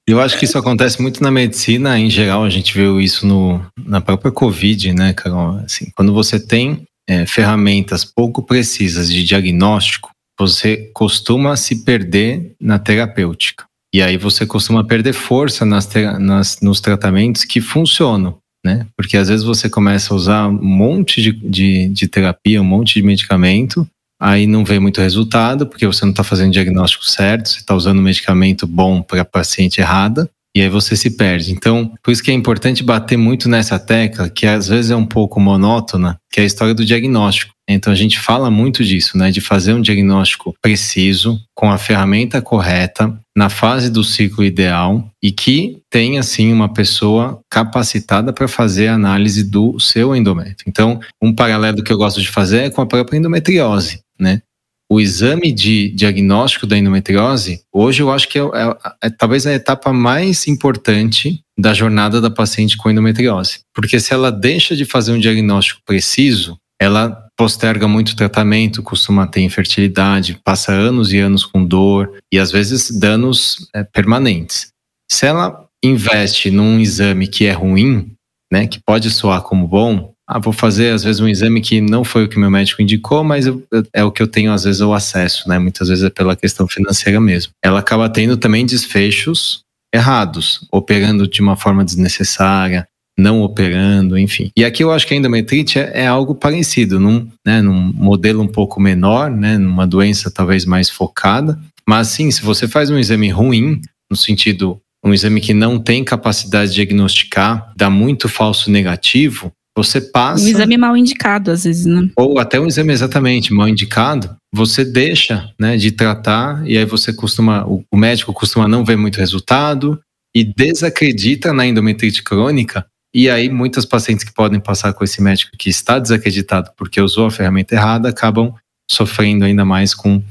Eu acho que isso acontece muito na medicina, em geral, a gente viu isso no, na própria Covid, né, Carol? Assim, quando você tem é, ferramentas pouco precisas de diagnóstico, você costuma se perder na terapêutica. E aí você costuma perder força nas, nas, nos tratamentos que funcionam, né? Porque às vezes você começa a usar um monte de, de, de terapia, um monte de medicamento, aí não vê muito resultado, porque você não está fazendo o diagnóstico certo, você está usando um medicamento bom para paciente errada, e aí você se perde. Então, por isso que é importante bater muito nessa tecla, que às vezes é um pouco monótona, que é a história do diagnóstico. Então a gente fala muito disso, né, de fazer um diagnóstico preciso, com a ferramenta correta, na fase do ciclo ideal e que tenha assim uma pessoa capacitada para fazer a análise do seu endométrio. Então, um paralelo que eu gosto de fazer é com a própria endometriose, né? O exame de diagnóstico da endometriose, hoje eu acho que é, é, é, talvez a etapa mais importante da jornada da paciente com endometriose. Porque se ela deixa de fazer um diagnóstico preciso, ela posterga muito tratamento, costuma ter infertilidade, passa anos e anos com dor e às vezes danos é, permanentes. Se ela investe num exame que é ruim, né, que pode soar como bom, ah, vou fazer às vezes um exame que não foi o que meu médico indicou, mas eu, é o que eu tenho às vezes o acesso, né? Muitas vezes é pela questão financeira mesmo. Ela acaba tendo também desfechos errados, operando de uma forma desnecessária, não operando, enfim. E aqui eu acho que a endometrite é, é algo parecido, num, né, num modelo um pouco menor, né, numa doença talvez mais focada, mas sim, se você faz um exame ruim, no sentido um exame que não tem capacidade de diagnosticar, dá muito falso negativo, você passa. Um exame mal indicado, às vezes, né? Ou até um exame exatamente mal indicado, você deixa né, de tratar e aí você costuma. O médico costuma não ver muito resultado e desacredita na endometrite crônica. E aí, muitas pacientes que podem passar com esse médico que está desacreditado porque usou a ferramenta errada acabam sofrendo ainda mais com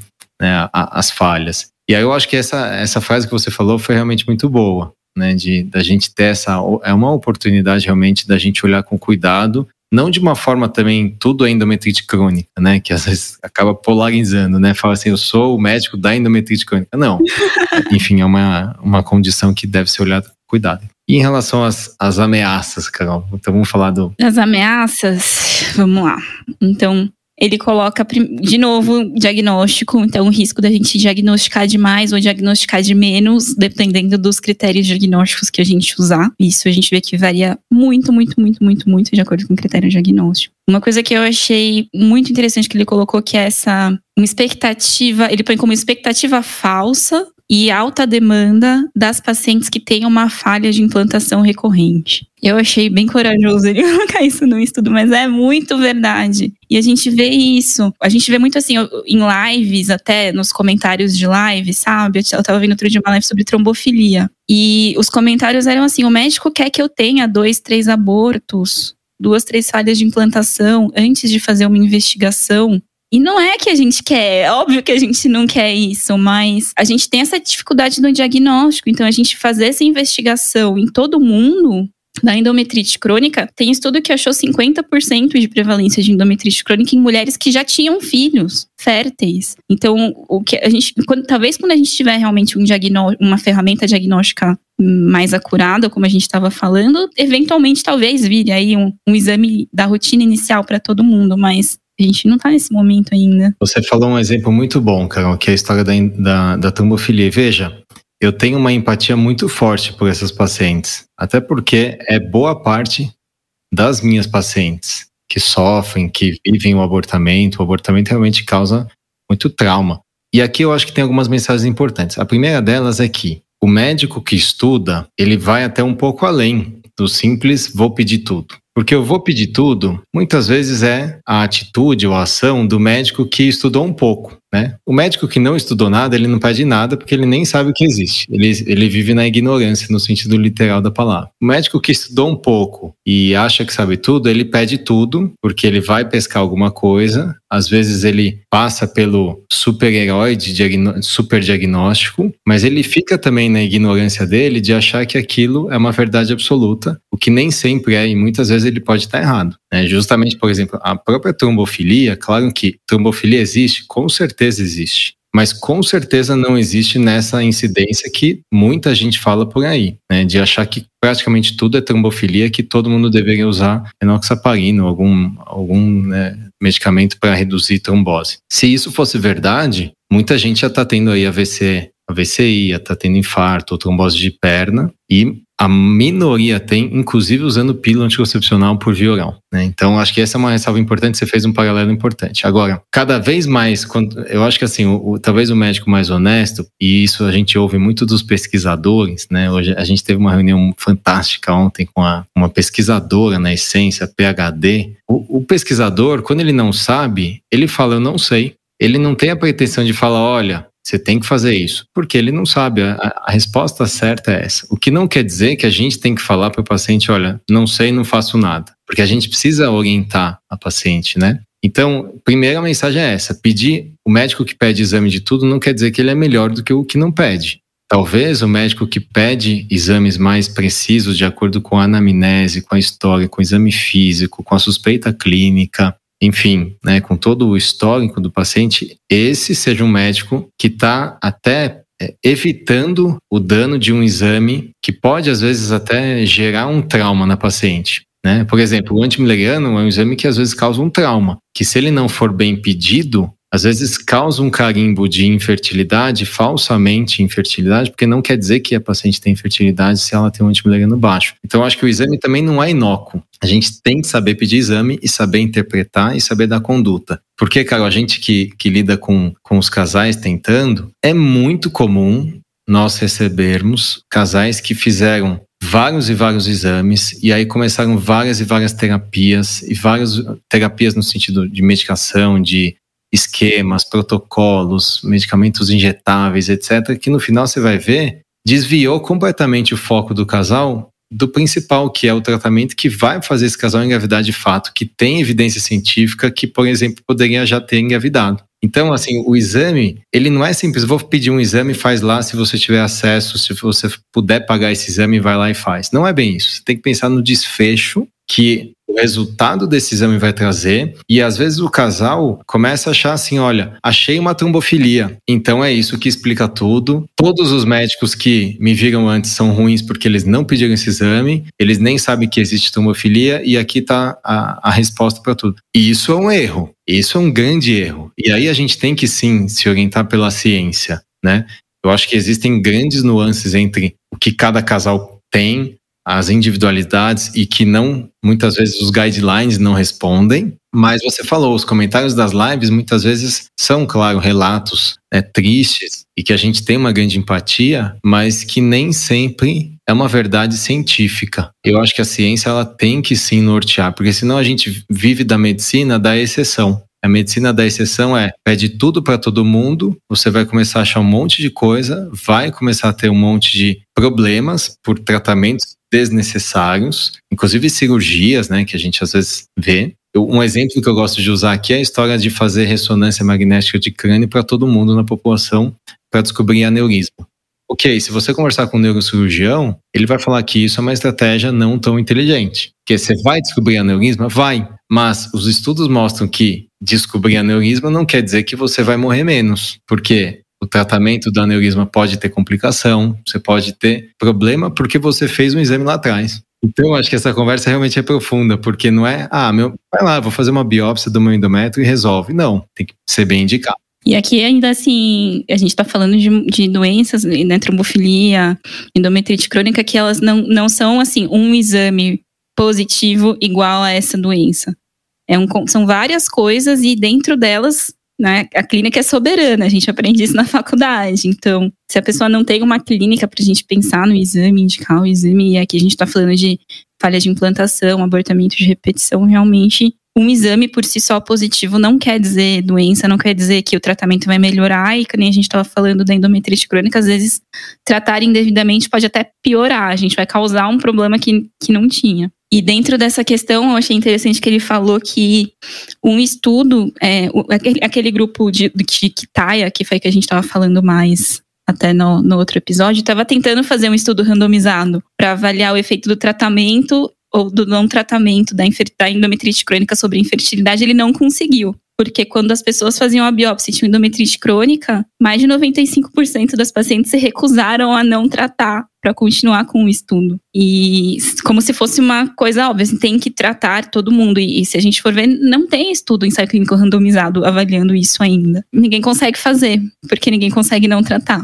né, as falhas. E aí, eu acho que essa, essa frase que você falou foi realmente muito boa né? De da gente ter essa é uma oportunidade realmente da gente olhar com cuidado, não de uma forma também tudo é endometrite crônica, né? Que às vezes acaba polarizando, né? Fala assim, eu sou o médico da endometrite crônica. Não. Enfim, é uma, uma condição que deve ser olhada com cuidado. E em relação às, às ameaças, Carol, então vamos falar do. As ameaças, vamos lá. Então, ele coloca de novo diagnóstico, então o risco da gente diagnosticar demais ou diagnosticar de menos, dependendo dos critérios diagnósticos que a gente usar. Isso a gente vê que varia muito, muito, muito, muito, muito de acordo com o critério diagnóstico. Uma coisa que eu achei muito interessante que ele colocou que é essa uma expectativa, ele põe como expectativa falsa e alta demanda das pacientes que têm uma falha de implantação recorrente. Eu achei bem corajoso ele colocar isso no estudo, mas é muito verdade. E a gente vê isso. A gente vê muito assim, em lives, até nos comentários de live, sabe? Eu tava vendo outro dia uma live sobre trombofilia. E os comentários eram assim: o médico quer que eu tenha dois, três abortos, duas, três falhas de implantação antes de fazer uma investigação. E não é que a gente quer, é óbvio que a gente não quer isso, mas a gente tem essa dificuldade no diagnóstico. Então, a gente fazer essa investigação em todo mundo da endometrite crônica, tem estudo que achou 50% de prevalência de endometrite crônica em mulheres que já tinham filhos férteis. Então, o que a gente, quando, talvez quando a gente tiver realmente um uma ferramenta diagnóstica mais acurada, como a gente estava falando, eventualmente talvez vire aí um, um exame da rotina inicial para todo mundo, mas gente não está nesse momento ainda. Você falou um exemplo muito bom, Carol, que é a história da, da, da trombofilia. Veja, eu tenho uma empatia muito forte por essas pacientes, até porque é boa parte das minhas pacientes que sofrem, que vivem o abortamento. O abortamento realmente causa muito trauma. E aqui eu acho que tem algumas mensagens importantes. A primeira delas é que o médico que estuda, ele vai até um pouco além do simples vou pedir tudo. Porque eu vou pedir tudo, muitas vezes é a atitude ou a ação do médico que estudou um pouco. Né? O médico que não estudou nada, ele não pede nada porque ele nem sabe o que existe. Ele, ele vive na ignorância, no sentido literal da palavra. O médico que estudou um pouco e acha que sabe tudo, ele pede tudo porque ele vai pescar alguma coisa. Às vezes ele passa pelo super-herói de super diagnóstico, mas ele fica também na ignorância dele de achar que aquilo é uma verdade absoluta, o que nem sempre é, e muitas vezes ele pode estar errado. Né? Justamente, por exemplo, a própria trombofilia, claro que trombofilia existe, com certeza existe. Mas com certeza não existe nessa incidência que muita gente fala por aí, né? De achar que praticamente tudo é trombofilia, que todo mundo deveria usar enoxaparina, algum, algum né, medicamento para reduzir trombose. Se isso fosse verdade, muita gente já está tendo aí AVC, AVCI, já está tendo infarto ou trombose de perna, e a minoria tem, inclusive usando pílula anticoncepcional por via oral. Né? Então, acho que essa é uma ressalva importante, você fez um paralelo importante. Agora, cada vez mais, eu acho que assim, o, o, talvez o médico mais honesto, e isso a gente ouve muito dos pesquisadores, né? Hoje a gente teve uma reunião fantástica ontem com a, uma pesquisadora na essência, PhD. O, o pesquisador, quando ele não sabe, ele fala, eu não sei. Ele não tem a pretensão de falar, olha, você tem que fazer isso, porque ele não sabe. A, a, resposta certa é essa. O que não quer dizer que a gente tem que falar para o paciente: olha, não sei, não faço nada. Porque a gente precisa orientar a paciente, né? Então, primeira mensagem é essa: pedir o médico que pede exame de tudo não quer dizer que ele é melhor do que o que não pede. Talvez o médico que pede exames mais precisos, de acordo com a anamnese, com a história, com o exame físico, com a suspeita clínica, enfim, né, com todo o histórico do paciente, esse seja um médico que está até é, evitando o dano de um exame que pode, às vezes, até gerar um trauma na paciente. Né? Por exemplo, o antimileriano é um exame que às vezes causa um trauma, que se ele não for bem pedido, às vezes causa um carimbo de infertilidade, falsamente infertilidade, porque não quer dizer que a paciente tem infertilidade se ela tem um antimileriano baixo. Então, acho que o exame também não é inócuo. A gente tem que saber pedir exame e saber interpretar e saber dar conduta. Porque, cara, a gente que, que lida com, com os casais tentando, é muito comum nós recebermos casais que fizeram vários e vários exames e aí começaram várias e várias terapias e várias terapias no sentido de medicação, de esquemas, protocolos, medicamentos injetáveis, etc., que no final você vai ver desviou completamente o foco do casal do principal, que é o tratamento que vai fazer esse casal engravidar de fato, que tem evidência científica que, por exemplo, poderia já ter engravidado. Então, assim, o exame, ele não é simples, vou pedir um exame, faz lá se você tiver acesso, se você puder pagar esse exame, vai lá e faz. Não é bem isso. Você tem que pensar no desfecho que o resultado desse exame vai trazer. E às vezes o casal começa a achar assim: olha, achei uma trombofilia. Então é isso que explica tudo. Todos os médicos que me viram antes são ruins porque eles não pediram esse exame, eles nem sabem que existe trombofilia, e aqui está a, a resposta para tudo. E isso é um erro. Isso é um grande erro. E aí a gente tem que sim se orientar pela ciência, né? Eu acho que existem grandes nuances entre o que cada casal tem, as individualidades e que não, muitas vezes, os guidelines não respondem. Mas você falou, os comentários das lives muitas vezes são, claro, relatos né, tristes e que a gente tem uma grande empatia, mas que nem sempre é uma verdade científica. Eu acho que a ciência ela tem que sim nortear, porque senão a gente vive da medicina da exceção. A medicina da exceção é pede tudo para todo mundo, você vai começar a achar um monte de coisa, vai começar a ter um monte de problemas por tratamentos desnecessários, inclusive cirurgias, né, que a gente às vezes vê. Um exemplo que eu gosto de usar aqui é a história de fazer ressonância magnética de crânio para todo mundo na população para descobrir aneurisma. Ok, se você conversar com um neurocirurgião, ele vai falar que isso é uma estratégia não tão inteligente. Porque você vai descobrir aneurisma? Vai. Mas os estudos mostram que descobrir aneurisma não quer dizer que você vai morrer menos. Porque o tratamento do aneurisma pode ter complicação, você pode ter problema porque você fez um exame lá atrás. Então, acho que essa conversa realmente é profunda, porque não é, ah, meu, vai lá, vou fazer uma biópsia do meu endométrio e resolve. Não, tem que ser bem indicado. E aqui ainda assim, a gente está falando de, de doenças, né, trombofilia, endometrite crônica, que elas não, não são assim, um exame positivo igual a essa doença. É um, são várias coisas e dentro delas né? A clínica é soberana, a gente aprende isso na faculdade. Então, se a pessoa não tem uma clínica para a gente pensar no exame, indicar o exame, e aqui a gente está falando de falha de implantação, abortamento de repetição, realmente um exame por si só positivo não quer dizer doença, não quer dizer que o tratamento vai melhorar e que nem a gente estava falando da endometrite crônica, às vezes tratar indevidamente pode até piorar, a gente vai causar um problema que, que não tinha. E dentro dessa questão, eu achei interessante que ele falou que um estudo, é, aquele, grupo de, de Kitaia, que foi que a gente estava falando mais até no, no outro episódio, estava tentando fazer um estudo randomizado para avaliar o efeito do tratamento ou do não tratamento da, da endometrite crônica sobre infertilidade, ele não conseguiu. Porque quando as pessoas faziam a biópsia e tinham endometrite crônica, mais de 95% das pacientes se recusaram a não tratar para continuar com o estudo. E como se fosse uma coisa óbvia, assim, tem que tratar todo mundo. E, e, se a gente for ver, não tem estudo ensaio clínico randomizado avaliando isso ainda. Ninguém consegue fazer, porque ninguém consegue não tratar.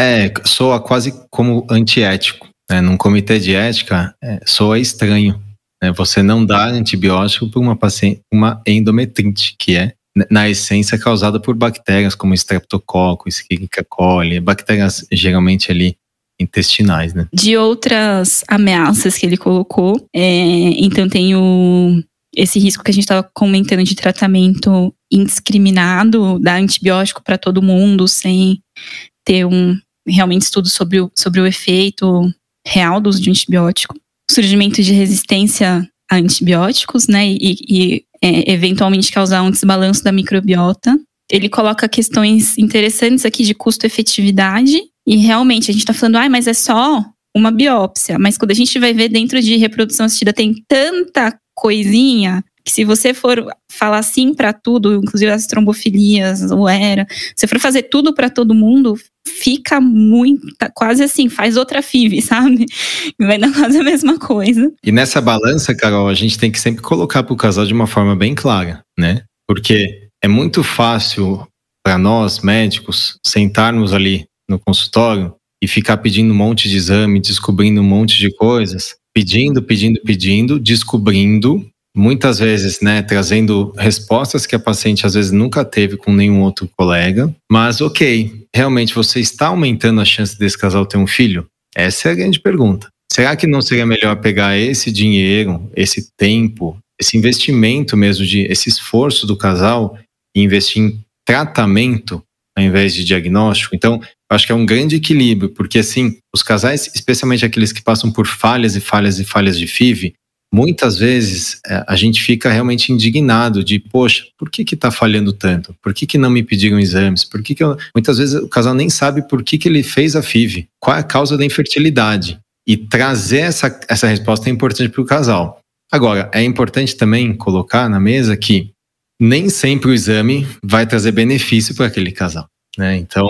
É, soa quase como antiético né, num comitê de ética, é, soa estranho. Né, você não dá antibiótico para uma paciente, uma endometrite, que é, na essência, causada por bactérias como Streptococcus, Escherichia coli, bactérias geralmente ali intestinais, né? De outras ameaças que ele colocou, é, então tem o, esse risco que a gente estava comentando de tratamento indiscriminado, dar antibiótico para todo mundo sem ter um realmente estudo sobre o, sobre o efeito real do uso de antibiótico, surgimento de resistência a antibióticos, né, e, e é, eventualmente causar um desbalanço da microbiota. Ele coloca questões interessantes aqui de custo-efetividade, e realmente a gente está falando, ah, mas é só uma biópsia, mas quando a gente vai ver dentro de reprodução assistida tem tanta coisinha que se você for falar sim para tudo, inclusive as trombofilias, o ERA, se for fazer tudo para todo mundo, fica muito, quase assim, faz outra FIV, sabe? Vai dar quase a mesma coisa. E nessa balança, Carol, a gente tem que sempre colocar para o casal de uma forma bem clara, né? Porque é muito fácil para nós, médicos, sentarmos ali no consultório e ficar pedindo um monte de exame, descobrindo um monte de coisas, pedindo, pedindo, pedindo, descobrindo muitas vezes, né, trazendo respostas que a paciente às vezes nunca teve com nenhum outro colega. Mas, ok, realmente você está aumentando a chance desse casal ter um filho? Essa é a grande pergunta. Será que não seria melhor pegar esse dinheiro, esse tempo, esse investimento mesmo, de esse esforço do casal e investir em tratamento ao invés de diagnóstico? Então, acho que é um grande equilíbrio, porque assim, os casais, especialmente aqueles que passam por falhas e falhas e falhas de FIV, muitas vezes é, a gente fica realmente indignado de, poxa, por que que tá falhando tanto? Por que que não me pediram exames? Por que que eu... Muitas vezes o casal nem sabe por que que ele fez a FIV, qual é a causa da infertilidade. E trazer essa, essa resposta é importante para o casal. Agora, é importante também colocar na mesa que nem sempre o exame vai trazer benefício para aquele casal. Né? Então,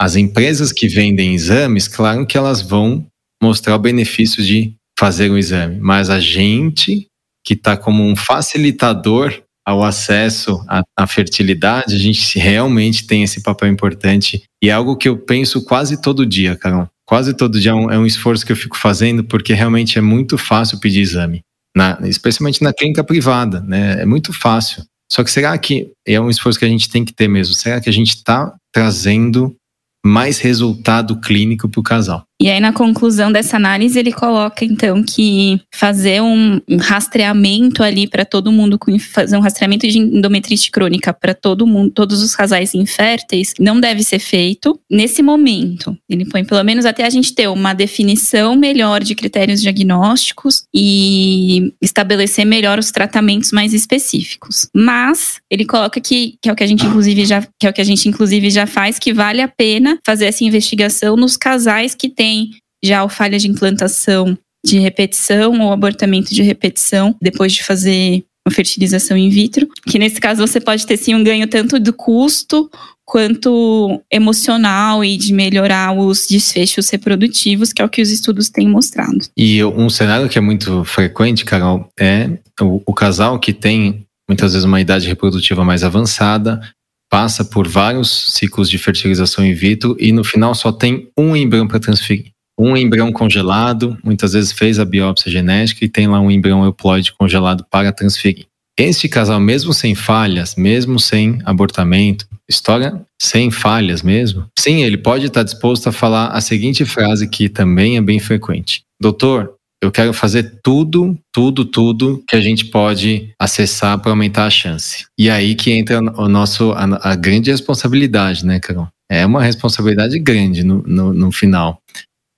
as empresas que vendem exames, claro que elas vão mostrar o benefício de fazer o exame, mas a gente que está como um facilitador ao acesso à, à, fertilidade, a gente realmente tem esse papel importante e é algo que eu penso quase todo dia, Carol. Quase todo dia é um, é um esforço que eu fico fazendo porque realmente é muito fácil pedir exame, na, especialmente na clínica privada, né? É muito fácil. Só que será que é um esforço que a gente tem que ter mesmo? Será que a gente está trazendo mais resultado clínico para o casal? E aí, na conclusão dessa análise, ele coloca, então, que fazer um rastreamento ali para todo mundo, fazer um rastreamento de endometrite crônica para todo mundo, todos os casais inférteis, não deve ser feito nesse momento. Ele põe pelo menos até a gente ter uma definição melhor de critérios diagnósticos e estabelecer melhor os tratamentos mais específicos. Mas ele coloca que, que é o que a gente inclusive já que é o que a gente inclusive já faz, que vale a pena fazer essa investigação nos casais que têm já o falha de implantação de repetição ou abortamento de repetição depois de fazer uma fertilização in vitro, que nesse caso você pode ter sim um ganho tanto do custo quanto emocional e de melhorar os desfechos reprodutivos, que é o que os estudos têm mostrado. E um cenário que é muito frequente, Carol, é o, o casal que tem muitas vezes uma idade reprodutiva mais avançada, passa por vários ciclos de fertilização in vitro e no final só tem um embrião para transferir. Um embrião congelado, muitas vezes fez a biópsia genética e tem lá um embrião euploide congelado para transferir. Este casal, mesmo sem falhas, mesmo sem abortamento, história sem falhas mesmo, sim, ele pode estar disposto a falar a seguinte frase que também é bem frequente: Doutor, eu quero fazer tudo, tudo, tudo que a gente pode acessar para aumentar a chance. E aí que entra o nosso, a, a, grande responsabilidade, né, Carol? É uma responsabilidade grande no, no, no final.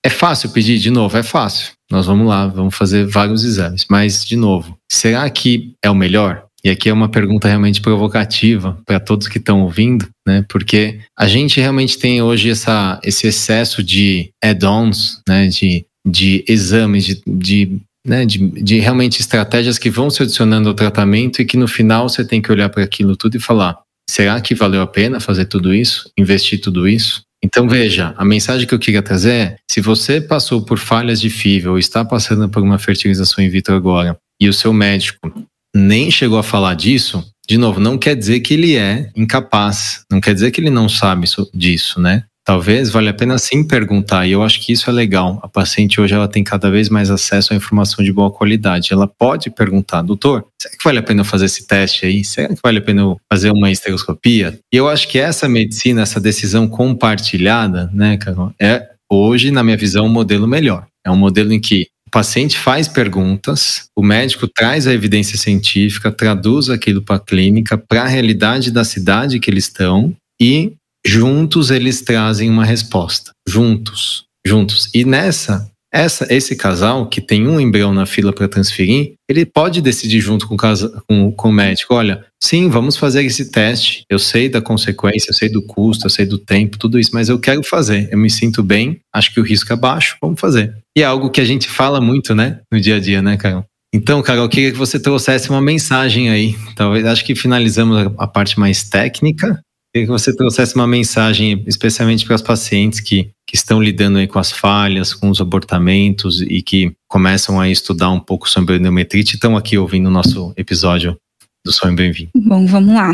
É fácil pedir de novo? É fácil. Nós vamos lá, vamos fazer vários exames. Mas, de novo, será que é o melhor? E aqui é uma pergunta realmente provocativa para todos que estão ouvindo, né? Porque a gente realmente tem hoje essa, esse excesso de add-ons, né? De de exames, de, de, né, de, de realmente estratégias que vão se adicionando ao tratamento e que no final você tem que olhar para aquilo tudo e falar: será que valeu a pena fazer tudo isso? Investir tudo isso? Então veja, a mensagem que eu queria trazer é: se você passou por falhas de FIV ou está passando por uma fertilização in vitro agora e o seu médico nem chegou a falar disso, de novo, não quer dizer que ele é incapaz, não quer dizer que ele não sabe disso, né? Talvez valha a pena sim perguntar, e eu acho que isso é legal. A paciente hoje ela tem cada vez mais acesso à informação de boa qualidade. Ela pode perguntar, doutor, será que vale a pena fazer esse teste aí? Será que vale a pena fazer uma estereoscopia? E eu acho que essa medicina, essa decisão compartilhada, né, Carol, é hoje, na minha visão, um modelo melhor. É um modelo em que o paciente faz perguntas, o médico traz a evidência científica, traduz aquilo para a clínica, para a realidade da cidade que eles estão e juntos eles trazem uma resposta. Juntos, juntos. E nessa, essa, esse casal que tem um embrião na fila para transferir, ele pode decidir junto com casa, com, com o médico: olha, sim, vamos fazer esse teste. Eu sei da consequência, eu sei do custo, eu sei do tempo, tudo isso, mas eu quero fazer. Eu me sinto bem, acho que o risco é baixo, vamos fazer. E é algo que a gente fala muito, né, no dia a dia, né, Carol? Então, Carol, eu queria que você trouxesse uma mensagem aí. Talvez acho que finalizamos a parte mais técnica Queria que você trouxesse uma mensagem, especialmente para os pacientes que, que estão lidando aí com as falhas, com os abortamentos e que começam a estudar um pouco sobre endometrite e estão aqui ouvindo o nosso episódio do Sonho Bem-vindo. Bom, vamos lá.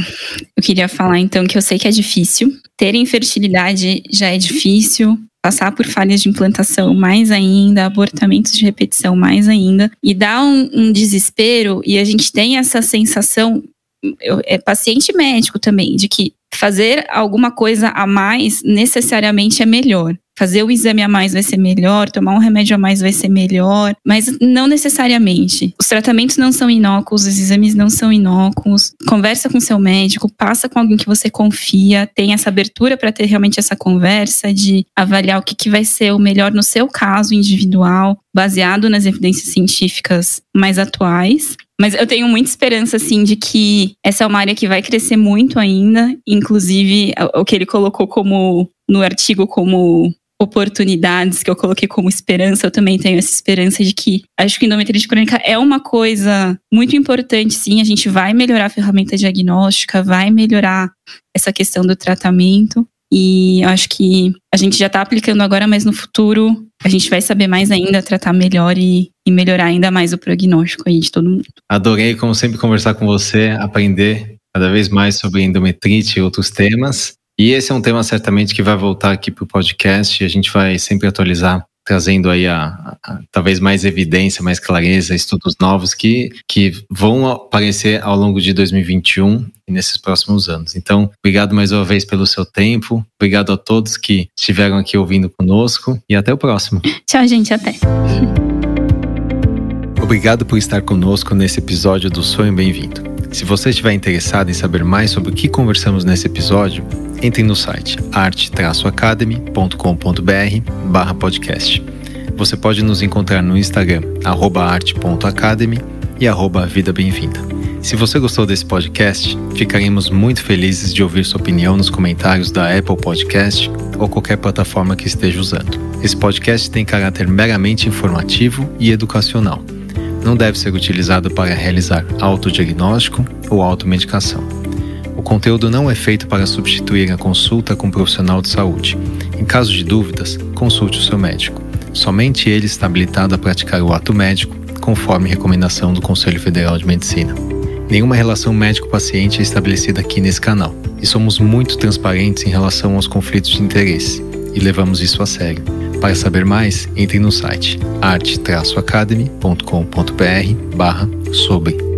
Eu queria falar então que eu sei que é difícil. Ter infertilidade já é difícil, passar por falhas de implantação mais ainda, abortamentos de repetição mais ainda, e dá um, um desespero, e a gente tem essa sensação, é paciente médico também, de que fazer alguma coisa a mais necessariamente é melhor. Fazer o exame a mais vai ser melhor, tomar um remédio a mais vai ser melhor, mas não necessariamente. Os tratamentos não são inócuos, os exames não são inócuos. Conversa com seu médico, passa com alguém que você confia, tem essa abertura para ter realmente essa conversa de avaliar o que, que vai ser o melhor no seu caso individual, baseado nas evidências científicas mais atuais. Mas eu tenho muita esperança, assim, de que essa é uma área que vai crescer muito ainda. Inclusive, o que ele colocou como no artigo como oportunidades que eu coloquei como esperança, eu também tenho essa esperança de que acho que endometriose crônica é uma coisa muito importante, sim. A gente vai melhorar a ferramenta diagnóstica, vai melhorar essa questão do tratamento. E acho que a gente já está aplicando agora, mas no futuro a gente vai saber mais ainda, tratar melhor e, e, melhorar ainda mais o prognóstico aí de todo mundo. Adorei, como sempre, conversar com você, aprender cada vez mais sobre endometrite e outros temas. E esse é um tema certamente que vai voltar aqui para o podcast a gente vai sempre atualizar, trazendo aí a, a, talvez mais evidência, mais clareza, estudos novos que, que vão aparecer ao longo de 2021 e nesses próximos anos. Então, obrigado mais uma vez pelo seu tempo, obrigado a todos que estiveram aqui ouvindo conosco e até o próximo. Tchau, gente, até. Obrigado por estar conosco nesse episódio do Sonho Bem-vindo. Se você estiver interessado em saber mais sobre o que conversamos nesse episódio, entre no site arte-academy.com.br podcast. Você pode nos encontrar no Instagram, arte.academy e arroba Vida Bem-vinda. Se você gostou desse podcast, ficaremos muito felizes de ouvir sua opinião nos comentários da Apple Podcast ou qualquer plataforma que esteja usando. Esse podcast tem caráter meramente informativo e educacional não deve ser utilizado para realizar autodiagnóstico ou automedicação. O conteúdo não é feito para substituir a consulta com um profissional de saúde. Em caso de dúvidas, consulte o seu médico. Somente ele está habilitado a praticar o ato médico, conforme recomendação do Conselho Federal de Medicina. Nenhuma relação médico-paciente é estabelecida aqui nesse canal e somos muito transparentes em relação aos conflitos de interesse e levamos isso a sério. Para saber mais, entre no site arte-academy.com.br barra sobre